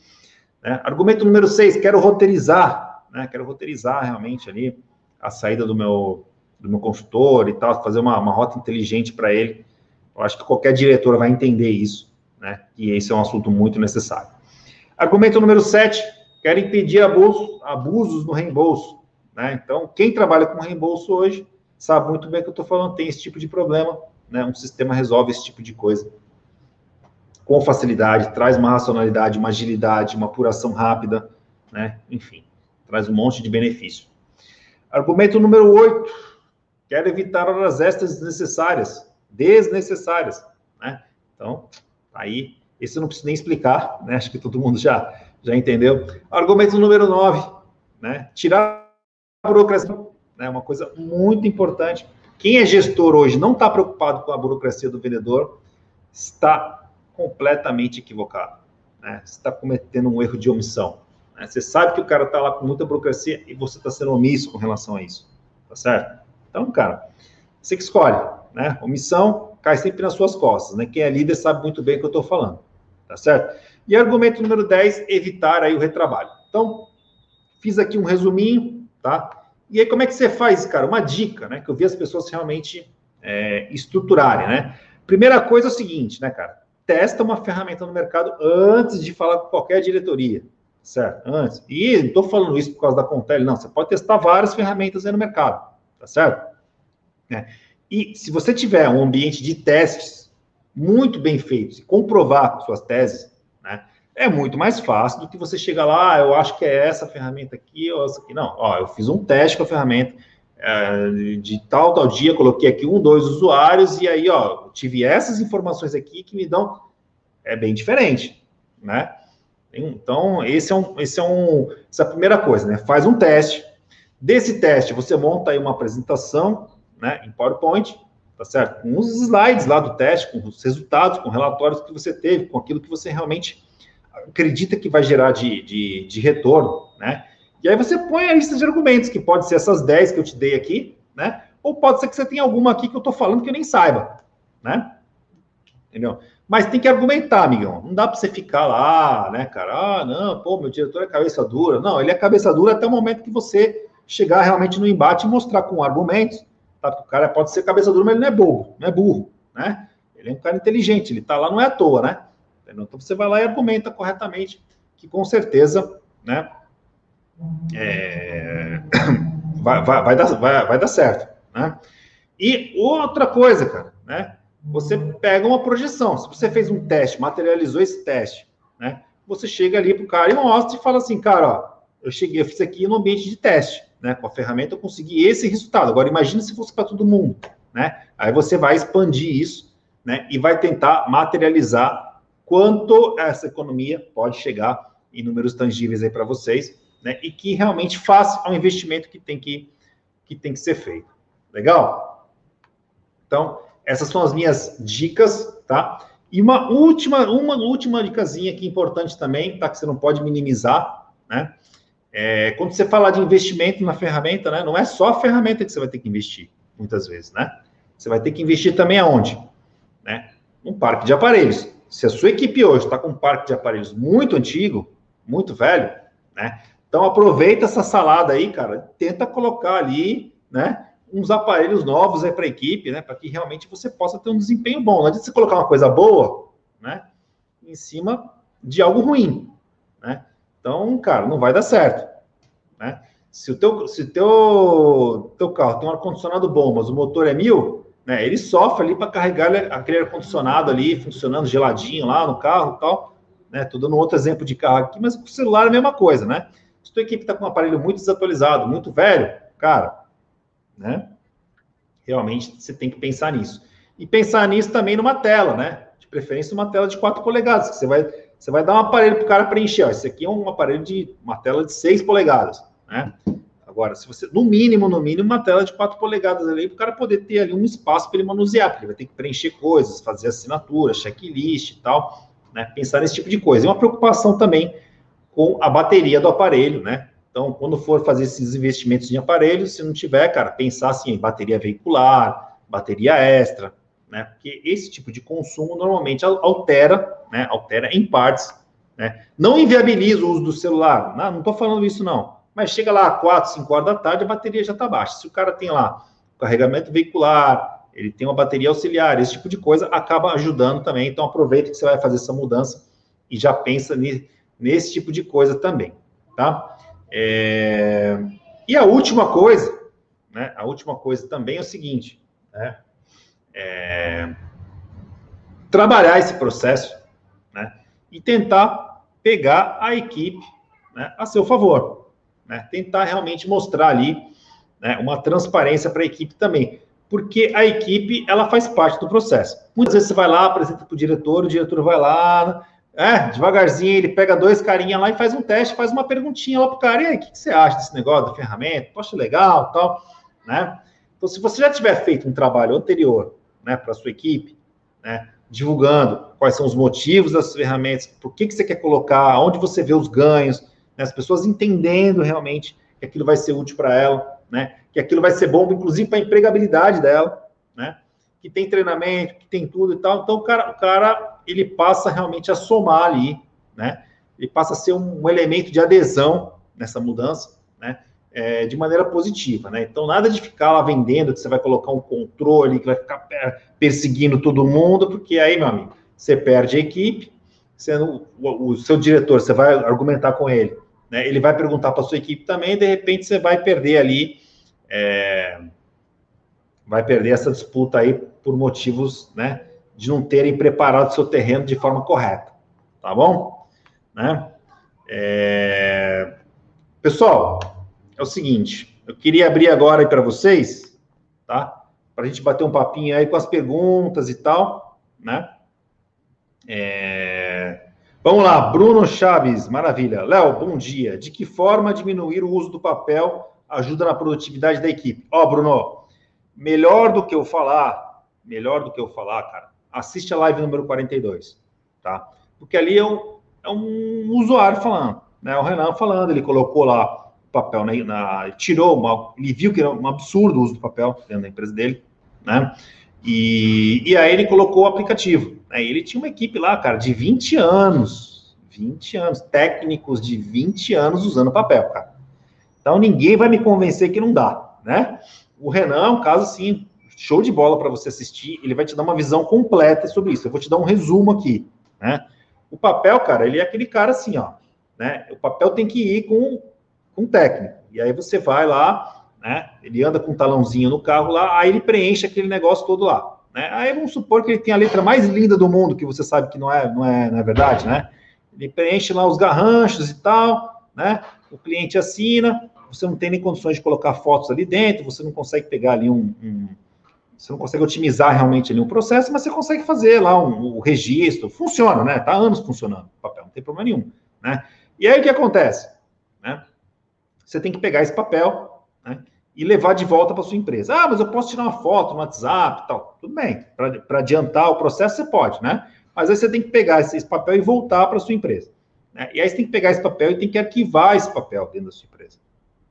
Né? Argumento número 6, quero roteirizar. Né? Quero roteirizar realmente ali a saída do meu, do meu consultor e tal, fazer uma, uma rota inteligente para ele. Eu acho que qualquer diretor vai entender isso, né? E esse é um assunto muito necessário. Argumento número 7, quero impedir abusos, abusos no reembolso. Né? Então, quem trabalha com reembolso hoje sabe muito bem o que eu estou falando, tem esse tipo de problema, né? Um sistema resolve esse tipo de coisa com facilidade, traz uma racionalidade, uma agilidade, uma apuração rápida, né? Enfim, traz um monte de benefício. Argumento número 8. Quero evitar horas extras desnecessárias, desnecessárias, né? Então, tá aí, esse eu não preciso nem explicar, né? Acho que todo mundo já já entendeu. Argumento número 9, né? Tirar a burocracia né? Uma coisa muito importante. Quem é gestor hoje não está preocupado com a burocracia do vendedor, está completamente equivocado. Né? Está cometendo um erro de omissão. Né? Você sabe que o cara está lá com muita burocracia e você está sendo omisso com relação a isso. Tá certo? Então, cara, você que escolhe. Né? Omissão cai sempre nas suas costas. Né? Quem é líder sabe muito bem o que eu estou falando. Tá certo? E argumento número 10, evitar aí o retrabalho. Então, fiz aqui um resuminho, tá? E aí, como é que você faz, cara? Uma dica, né? Que eu vi as pessoas realmente é, estruturarem, né? Primeira coisa é o seguinte, né, cara? Testa uma ferramenta no mercado antes de falar com qualquer diretoria, certo? Antes. E não estou falando isso por causa da Contele, não. Você pode testar várias ferramentas aí no mercado, tá certo? É. E se você tiver um ambiente de testes muito bem feitos e comprovar suas teses? É muito mais fácil do que você chegar lá, ah, eu acho que é essa ferramenta aqui ou essa aqui. Não, ó, eu fiz um teste com a ferramenta é, de tal, tal dia, coloquei aqui um, dois usuários, e aí, ó, tive essas informações aqui que me dão. É bem diferente, né? Então, esse é um, esse é um, essa é a primeira coisa, né? Faz um teste. Desse teste, você monta aí uma apresentação, né, em PowerPoint, tá certo? Com os slides lá do teste, com os resultados, com relatórios que você teve, com aquilo que você realmente acredita que vai gerar de, de, de retorno, né? E aí você põe a lista de argumentos, que pode ser essas 10 que eu te dei aqui, né? Ou pode ser que você tenha alguma aqui que eu tô falando que eu nem saiba, né? Entendeu? Mas tem que argumentar, amigão. Não dá para você ficar lá, né, cara? Ah, não, pô, meu diretor é cabeça dura. Não, ele é cabeça dura até o momento que você chegar realmente no embate e mostrar com argumentos. Tá? O cara pode ser cabeça dura, mas ele não é bobo, não é burro, né? Ele é um cara inteligente, ele tá lá, não é à toa, né? Então você vai lá e argumenta corretamente, que com certeza, né? É, vai, vai, vai, dar, vai, vai dar certo, né? E outra coisa, cara, né? Você pega uma projeção. Se você fez um teste, materializou esse teste, né? Você chega ali pro cara e mostra e fala assim, cara, ó, eu cheguei, eu fiz aqui no ambiente de teste, né? Com a ferramenta eu consegui esse resultado. Agora imagine se fosse para todo mundo, né? Aí você vai expandir isso, né? E vai tentar materializar quanto essa economia pode chegar em números tangíveis aí para vocês, né? E que realmente faça um investimento que tem que que tem que ser feito. Legal? Então, essas são as minhas dicas, tá? E uma última, uma última dicasinha aqui importante também, tá? Que você não pode minimizar, né? É, quando você fala de investimento na ferramenta, né? Não é só a ferramenta que você vai ter que investir, muitas vezes, né? Você vai ter que investir também aonde? Né? Um parque de aparelhos. Se a sua equipe hoje está com um parque de aparelhos muito antigo, muito velho, né? Então aproveita essa salada aí, cara, tenta colocar ali, né? uns aparelhos novos aí para a equipe, né? Para que realmente você possa ter um desempenho bom. Não adianta você colocar uma coisa boa, né? Em cima de algo ruim, né? Então, cara, não vai dar certo, né? Se o teu, se teu, teu carro tem um ar-condicionado bom, mas o motor é mil, né? Ele sofre ali para carregar aquele ar-condicionado ali, funcionando geladinho lá no carro e tal, né? Tô dando outro exemplo de carro aqui, mas o celular é a mesma coisa, né? Se tua equipe está com um aparelho muito desatualizado, muito velho, cara, né? Realmente você tem que pensar nisso. E pensar nisso também numa tela, né? De preferência uma tela de 4 polegadas, que você vai, você vai dar um aparelho para o cara preencher. Ó, esse aqui é um aparelho de uma tela de 6 polegadas, né? Agora, se você, no mínimo, no mínimo, uma tela de 4 polegadas ali, para o cara poder ter ali um espaço para ele manusear, porque ele vai ter que preencher coisas, fazer assinatura, checklist e tal, né? Pensar nesse tipo de coisa. E uma preocupação também com a bateria do aparelho, né? Então, quando for fazer esses investimentos em aparelhos, se não tiver, cara, pensar assim em bateria veicular, bateria extra, né? Porque esse tipo de consumo normalmente altera, né? Altera em partes, né? Não inviabiliza o uso do celular, não, tô falando isso não. Mas chega lá 4, 5 horas da tarde, a bateria já está baixa. Se o cara tem lá carregamento veicular, ele tem uma bateria auxiliar, esse tipo de coisa acaba ajudando também. Então aproveita que você vai fazer essa mudança e já pensa nesse tipo de coisa também, tá? É... E a última coisa, né? A última coisa também é o seguinte, né? É... Trabalhar esse processo, né? E tentar pegar a equipe né, a seu favor, né? Tentar realmente mostrar ali né, uma transparência para a equipe também, porque a equipe ela faz parte do processo. Muitas vezes você vai lá, apresenta para o diretor, o diretor vai lá, é, devagarzinho, ele pega dois carinhas lá e faz um teste, faz uma perguntinha lá pro cara, e aí, o que, que você acha desse negócio da ferramenta? Poxa, legal, tal, né? Então, se você já tiver feito um trabalho anterior, né, para sua equipe, né, divulgando quais são os motivos das ferramentas, por que, que você quer colocar, onde você vê os ganhos, né, as pessoas entendendo realmente que aquilo vai ser útil para ela, né, que aquilo vai ser bom, inclusive, para a empregabilidade dela, né, que tem treinamento, que tem tudo e tal. Então, o cara, o cara ele passa realmente a somar ali, né? Ele passa a ser um, um elemento de adesão nessa mudança, né? É, de maneira positiva, né? Então, nada de ficar lá vendendo, que você vai colocar um controle, que vai ficar perseguindo todo mundo, porque aí, meu amigo, você perde a equipe, você o, o, seu diretor, você vai argumentar com ele, né? Ele vai perguntar para sua equipe também, e de repente você vai perder ali, é, vai perder essa disputa aí por motivos, né? de não terem preparado seu terreno de forma correta, tá bom? Né? É... Pessoal, é o seguinte, eu queria abrir agora para vocês, tá? Para a gente bater um papinho aí com as perguntas e tal, né? É... Vamos lá, Bruno Chaves, maravilha. Léo, bom dia. De que forma diminuir o uso do papel ajuda na produtividade da equipe? Ó, oh, Bruno, melhor do que eu falar, melhor do que eu falar, cara, assiste a live número 42, tá? Porque ali é um, é um usuário falando, né? O Renan falando, ele colocou lá o papel na, na tirou, uma, ele viu que era um absurdo o uso do papel dentro da empresa dele, né? E, e aí ele colocou o aplicativo. Né? Ele tinha uma equipe lá, cara, de 20 anos. 20 anos, técnicos de 20 anos usando papel, cara. Então ninguém vai me convencer que não dá, né? O Renan é um caso assim, show de bola para você assistir. Ele vai te dar uma visão completa sobre isso. Eu vou te dar um resumo aqui, né? O papel, cara, ele é aquele cara assim, ó, né? O papel tem que ir com um técnico. E aí você vai lá, né? Ele anda com um talãozinho no carro lá, aí ele preenche aquele negócio todo lá. Né? Aí vamos supor que ele tem a letra mais linda do mundo, que você sabe que não é, não é, não é verdade, né? Ele preenche lá os garranchos e tal, né? O cliente assina, você não tem nem condições de colocar fotos ali dentro, você não consegue pegar ali um, um você não consegue otimizar realmente ali um processo, mas você consegue fazer lá um, um registro, funciona, né? Tá anos funcionando o papel, não tem problema nenhum, né? E aí o que acontece? Né? Você tem que pegar esse papel, né? e levar de volta para sua empresa. Ah, mas eu posso tirar uma foto no WhatsApp tal. Tudo bem, para adiantar o processo você pode, né? Mas aí você tem que pegar esse, esse papel e voltar para sua empresa. Né? E aí você tem que pegar esse papel e tem que arquivar esse papel dentro da sua empresa.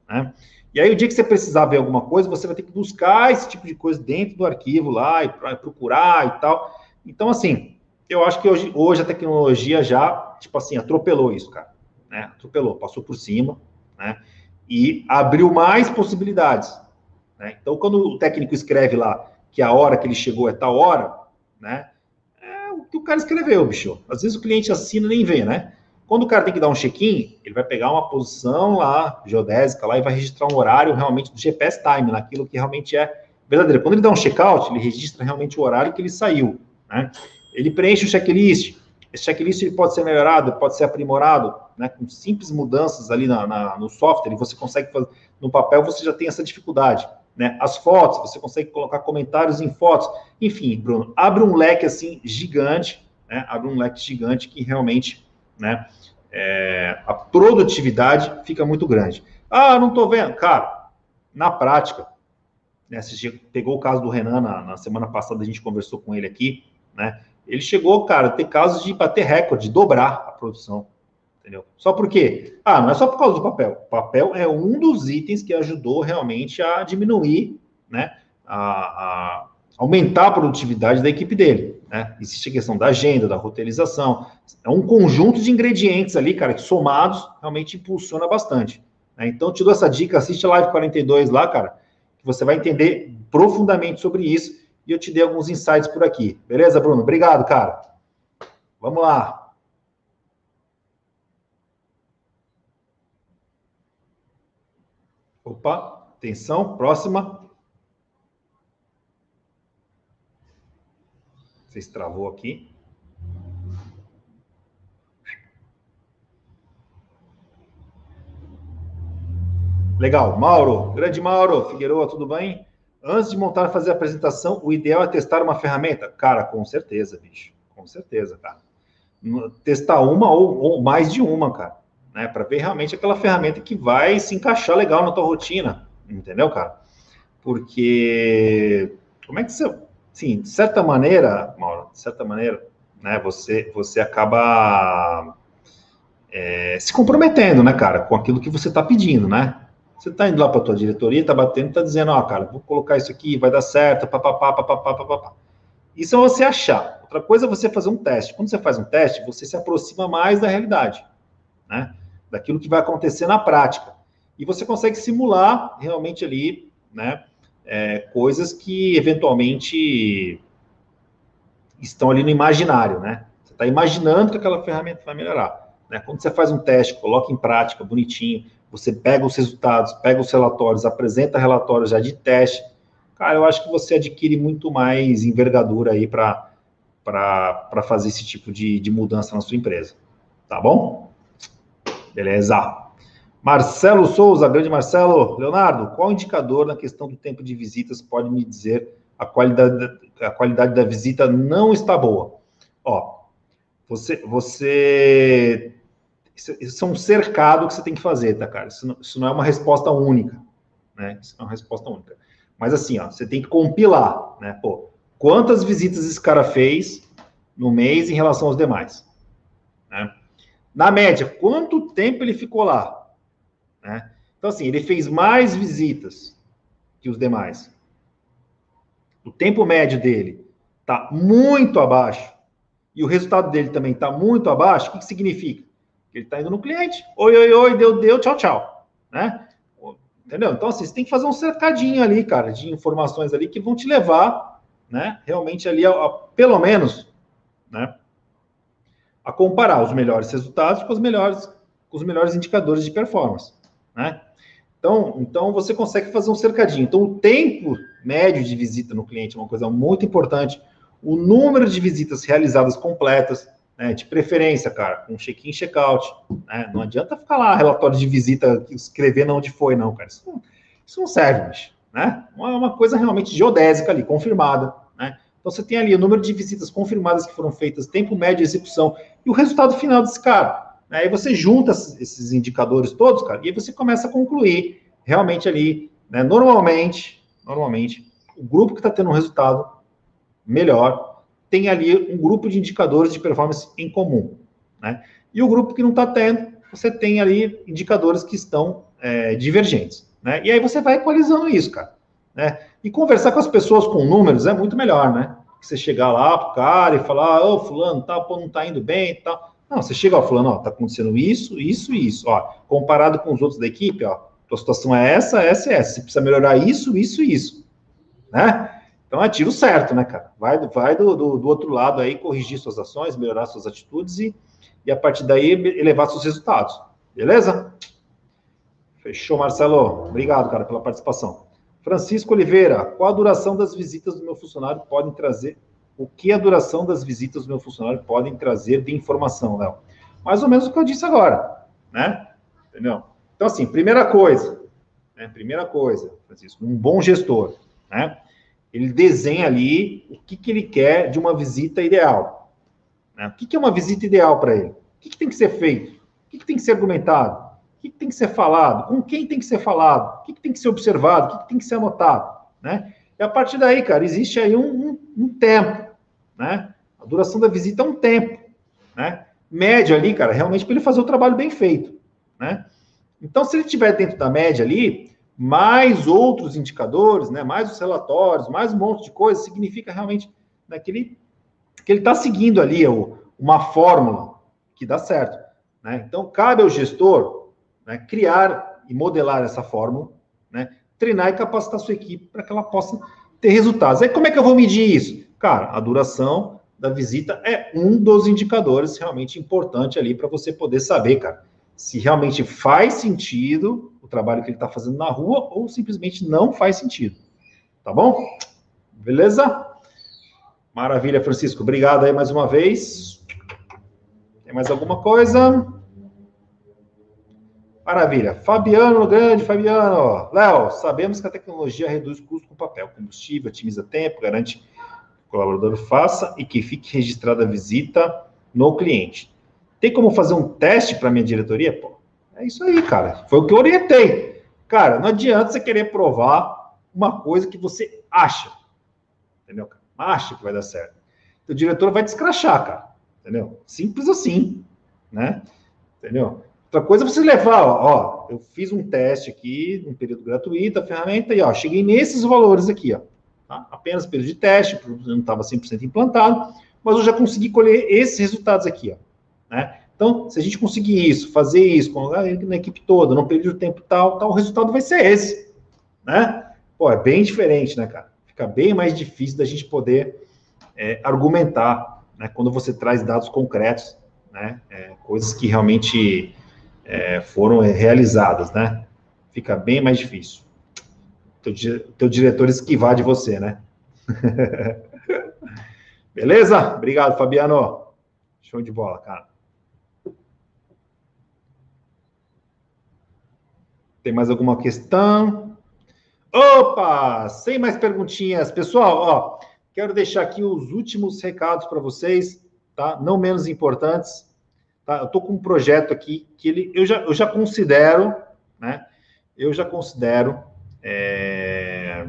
Né? E aí o dia que você precisar ver alguma coisa, você vai ter que buscar esse tipo de coisa dentro do arquivo lá e procurar e tal. Então, assim, eu acho que hoje, hoje a tecnologia já, tipo assim, atropelou isso, cara. Né? Atropelou, passou por cima, né? E abriu mais possibilidades. Né? Então, quando o técnico escreve lá que a hora que ele chegou é tal hora, né? É o que o cara escreveu, bicho. Às vezes o cliente assina e nem vê, né? Quando o cara tem que dar um check-in, ele vai pegar uma posição lá, geodésica lá, e vai registrar um horário realmente do GPS time, naquilo que realmente é verdadeiro. Quando ele dá um check-out, ele registra realmente o horário que ele saiu, né? Ele preenche o checklist, esse checklist ele pode ser melhorado, pode ser aprimorado, né, com simples mudanças ali na, na, no software, e você consegue fazer, no papel você já tem essa dificuldade. Né? As fotos, você consegue colocar comentários em fotos. Enfim, Bruno, abre um leque assim gigante, né? abre um leque gigante que realmente né, é, a produtividade fica muito grande. Ah, não estou vendo. Cara, na prática, né, pegou o caso do Renan na, na semana passada, a gente conversou com ele aqui, né? Ele chegou, cara, a ter casos de bater recorde, de dobrar a produção. Entendeu? Só por quê? Ah, não é só por causa do papel. O papel é um dos itens que ajudou realmente a diminuir, né? A, a aumentar a produtividade da equipe dele. Né? Existe a questão da agenda, da roteirização. É um conjunto de ingredientes ali, cara, que somados realmente impulsiona bastante. Né? Então, te dou essa dica, assiste a Live 42 lá, cara, que você vai entender profundamente sobre isso e eu te dei alguns insights por aqui. Beleza, Bruno? Obrigado, cara. Vamos lá. Opa, atenção, próxima. Você travou aqui. Legal. Mauro, grande Mauro, Figueiredo, tudo bem? Antes de montar fazer a apresentação, o ideal é testar uma ferramenta? Cara, com certeza, bicho. Com certeza, cara. Testar uma ou, ou mais de uma, cara. Né? Para ver realmente aquela ferramenta que vai se encaixar legal na tua rotina. Entendeu, cara? Porque. Como é que você. Sim, de certa maneira, Mauro, de certa maneira, né, você, você acaba é, se comprometendo, né, cara, com aquilo que você está pedindo, né? Você está indo lá para a tua diretoria, está batendo, está dizendo, ó, oh, cara, vou colocar isso aqui, vai dar certo, papapá, papapá, papapá. Isso é você achar. Outra coisa é você fazer um teste. Quando você faz um teste, você se aproxima mais da realidade, né? Daquilo que vai acontecer na prática. E você consegue simular realmente ali, né? É, coisas que eventualmente estão ali no imaginário, né? Você está imaginando que aquela ferramenta vai melhorar. Né? Quando você faz um teste, coloca em prática, bonitinho, você pega os resultados, pega os relatórios, apresenta relatórios já de teste, cara, eu acho que você adquire muito mais envergadura aí para fazer esse tipo de, de mudança na sua empresa. Tá bom? Beleza. Marcelo Souza, grande Marcelo. Leonardo, qual indicador na questão do tempo de visitas pode me dizer a qualidade, a qualidade da visita não está boa? Ó, você, você isso é um cercado que você tem que fazer, tá, cara? Isso não, isso não é uma resposta única, né? Isso não é uma resposta única. Mas assim, ó, você tem que compilar, né? Pô, quantas visitas esse cara fez no mês em relação aos demais? Né? Na média, quanto tempo ele ficou lá? Né? Então, assim, ele fez mais visitas que os demais. O tempo médio dele está muito abaixo e o resultado dele também está muito abaixo. O que, que significa? Ele está indo no cliente. Oi, oi, oi, deu, deu, tchau, tchau. Né? Entendeu? Então, assim, você tem que fazer um cercadinho ali, cara, de informações ali que vão te levar, né, realmente ali, a, a, pelo menos, né, a comparar os melhores resultados com os melhores, com os melhores indicadores de performance, né? Então, então, você consegue fazer um cercadinho. Então, o tempo médio de visita no cliente é uma coisa muito importante. O número de visitas realizadas completas, né, de preferência, cara, com check-in, check-out. Né? Não adianta ficar lá relatório de visita, escrevendo onde foi, não, cara. Isso não, isso não serve, bicho, né? É uma coisa realmente geodésica ali, confirmada, né? Então você tem ali o número de visitas confirmadas que foram feitas, tempo médio de execução e o resultado final desse cara. Né? Aí você junta esses indicadores todos, cara, e aí você começa a concluir realmente ali, né? Normalmente, normalmente, o grupo que está tendo um resultado melhor tem ali um grupo de indicadores de performance em comum. Né? E o grupo que não está tendo, você tem ali indicadores que estão é, divergentes. Né? E aí você vai equalizando isso, cara. Né? E conversar com as pessoas com números é muito melhor, né? Você chegar lá pro cara e falar, ô, oh, fulano, tá, pô, não tá indo bem tal. Não, você chega, ó, fulano, ó, tá acontecendo isso, isso e isso. Ó, comparado com os outros da equipe, ó, tua situação é essa, essa e essa. Você precisa melhorar isso, isso e isso. Né? Então é tiro certo, né, cara? Vai, vai do, do, do, outro lado aí, corrigir suas ações, melhorar suas atitudes e, e a partir daí elevar seus resultados. Beleza? Fechou, Marcelo. Obrigado, cara, pela participação. Francisco Oliveira, qual a duração das visitas do meu funcionário podem trazer? O que a duração das visitas do meu funcionário podem trazer de informação, Léo? Mais ou menos o que eu disse agora, né? Entendeu? Então, assim, primeira coisa, né? Primeira coisa, Francisco, um bom gestor, né? Ele desenha ali o que, que ele quer de uma visita ideal. Né? O que, que é uma visita ideal para ele? O que, que, tem que ser feito? O que, que tem que ser argumentado? O que, que, tem que ser falado? Com quem tem que ser falado? O que, que tem que ser observado? O que, que tem que ser anotado? Né? E a partir daí, cara, existe aí um, um, um tempo. Né? A duração da visita é um tempo. Né? Ali, cara, realmente para ele fazer o trabalho bem feito. Né? Então, se ele estiver dentro da média ali, mais outros indicadores, né, mais os relatórios, mais um monte de coisa, significa realmente né, que ele está seguindo ali uma fórmula que dá certo. Né? Então, cabe ao gestor né, criar e modelar essa fórmula, né, treinar e capacitar sua equipe para que ela possa ter resultados. Aí, como é que eu vou medir isso? Cara, a duração da visita é um dos indicadores realmente importante ali para você poder saber, cara, se realmente faz sentido o trabalho que ele está fazendo na rua ou simplesmente não faz sentido. Tá bom? Beleza? Maravilha, Francisco. Obrigado aí mais uma vez. Tem mais alguma coisa? Maravilha. Fabiano, grande Fabiano. Léo, sabemos que a tecnologia reduz custo com papel, combustível, otimiza tempo, garante que o colaborador faça e que fique registrada a visita no cliente. Tem como fazer um teste para minha diretoria? Pô, é isso aí, cara. Foi o que eu orientei. Cara, não adianta você querer provar uma coisa que você acha. Entendeu? Acha que vai dar certo. O diretor vai te escrachar, cara. Entendeu? Simples assim, né? Entendeu? Outra coisa é você levar, ó, ó, eu fiz um teste aqui, num período gratuito, a ferramenta, e ó, cheguei nesses valores aqui, ó. Tá? Apenas período de teste, não estava 100% implantado, mas eu já consegui colher esses resultados aqui, ó. Né? Então, se a gente conseguir isso, fazer isso com a, na equipe toda, num período de tempo tal, tal, o resultado vai ser esse, né? Pô, é bem diferente, né, cara? Fica bem mais difícil da gente poder é, argumentar, né? Quando você traz dados concretos, né? É, coisas que realmente é, foram realizadas, né? Fica bem mais difícil. Teu, teu diretor esquivar de você, né? Beleza? Obrigado, Fabiano. Show de bola, cara. Tem mais alguma questão? Opa! Sem mais perguntinhas. Pessoal, ó, quero deixar aqui os últimos recados para vocês. tá? Não menos importantes, tá? Eu estou com um projeto aqui que ele, eu já, eu já considero, né? Eu já considero, é,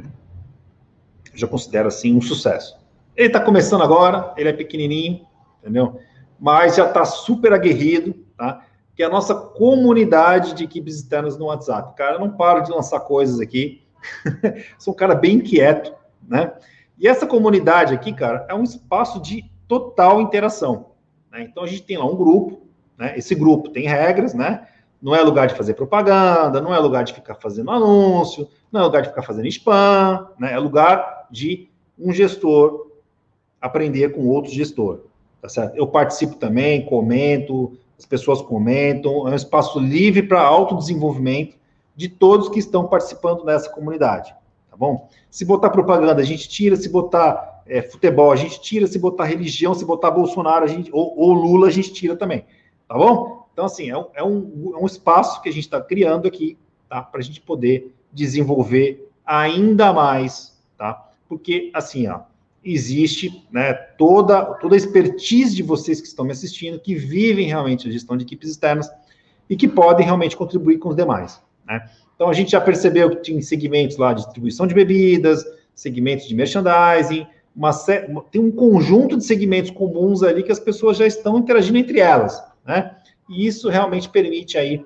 já considero assim um sucesso. Ele está começando agora, ele é pequenininho, entendeu? Mas já está super aguerrido, tá? Que é a nossa comunidade de equipes externas no WhatsApp. Cara, eu não paro de lançar coisas aqui. Sou um cara bem inquieto, né? E essa comunidade aqui, cara, é um espaço de total interação. Né? Então a gente tem lá um grupo, né? Esse grupo tem regras, né? Não é lugar de fazer propaganda, não é lugar de ficar fazendo anúncio, não é lugar de ficar fazendo spam, né? É lugar de um gestor aprender com outro gestor, tá certo? Eu participo também, comento, as pessoas comentam, é um espaço livre para autodesenvolvimento de todos que estão participando dessa comunidade, tá bom? Se botar propaganda, a gente tira, se botar é, futebol, a gente tira, se botar religião, se botar Bolsonaro, a gente, ou, ou Lula, a gente tira também, tá bom? Então, assim, é um, é um, é um espaço que a gente está criando aqui, tá? Para a gente poder desenvolver ainda mais, tá? Porque, assim, ó, existe né, toda, toda a expertise de vocês que estão me assistindo, que vivem realmente a gestão de equipes externas e que podem realmente contribuir com os demais. Né? Então, a gente já percebeu que tem segmentos lá de distribuição de bebidas, segmentos de merchandising, uma, tem um conjunto de segmentos comuns ali que as pessoas já estão interagindo entre elas. Né? E isso realmente permite aí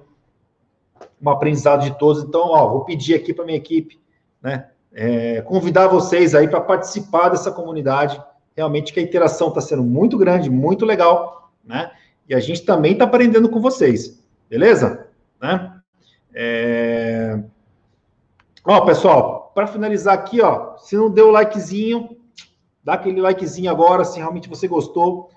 um aprendizado de todos. Então, ó, vou pedir aqui para minha equipe, né? É, convidar vocês aí para participar dessa comunidade. Realmente que a interação está sendo muito grande, muito legal, né? E a gente também está aprendendo com vocês, beleza? Né? É... Ó, pessoal, para finalizar aqui, ó, se não deu o likezinho, dá aquele likezinho agora, se realmente você gostou.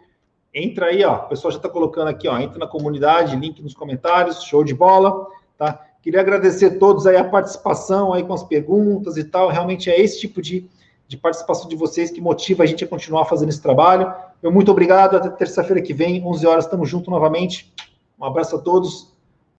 Entra aí, ó, o pessoal já está colocando aqui, ó, entra na comunidade, link nos comentários, show de bola, tá? Queria agradecer a todos aí a participação aí com as perguntas e tal. Realmente é esse tipo de, de participação de vocês que motiva a gente a continuar fazendo esse trabalho. Eu muito obrigado. Até terça-feira que vem, 11 horas, estamos juntos novamente. Um abraço a todos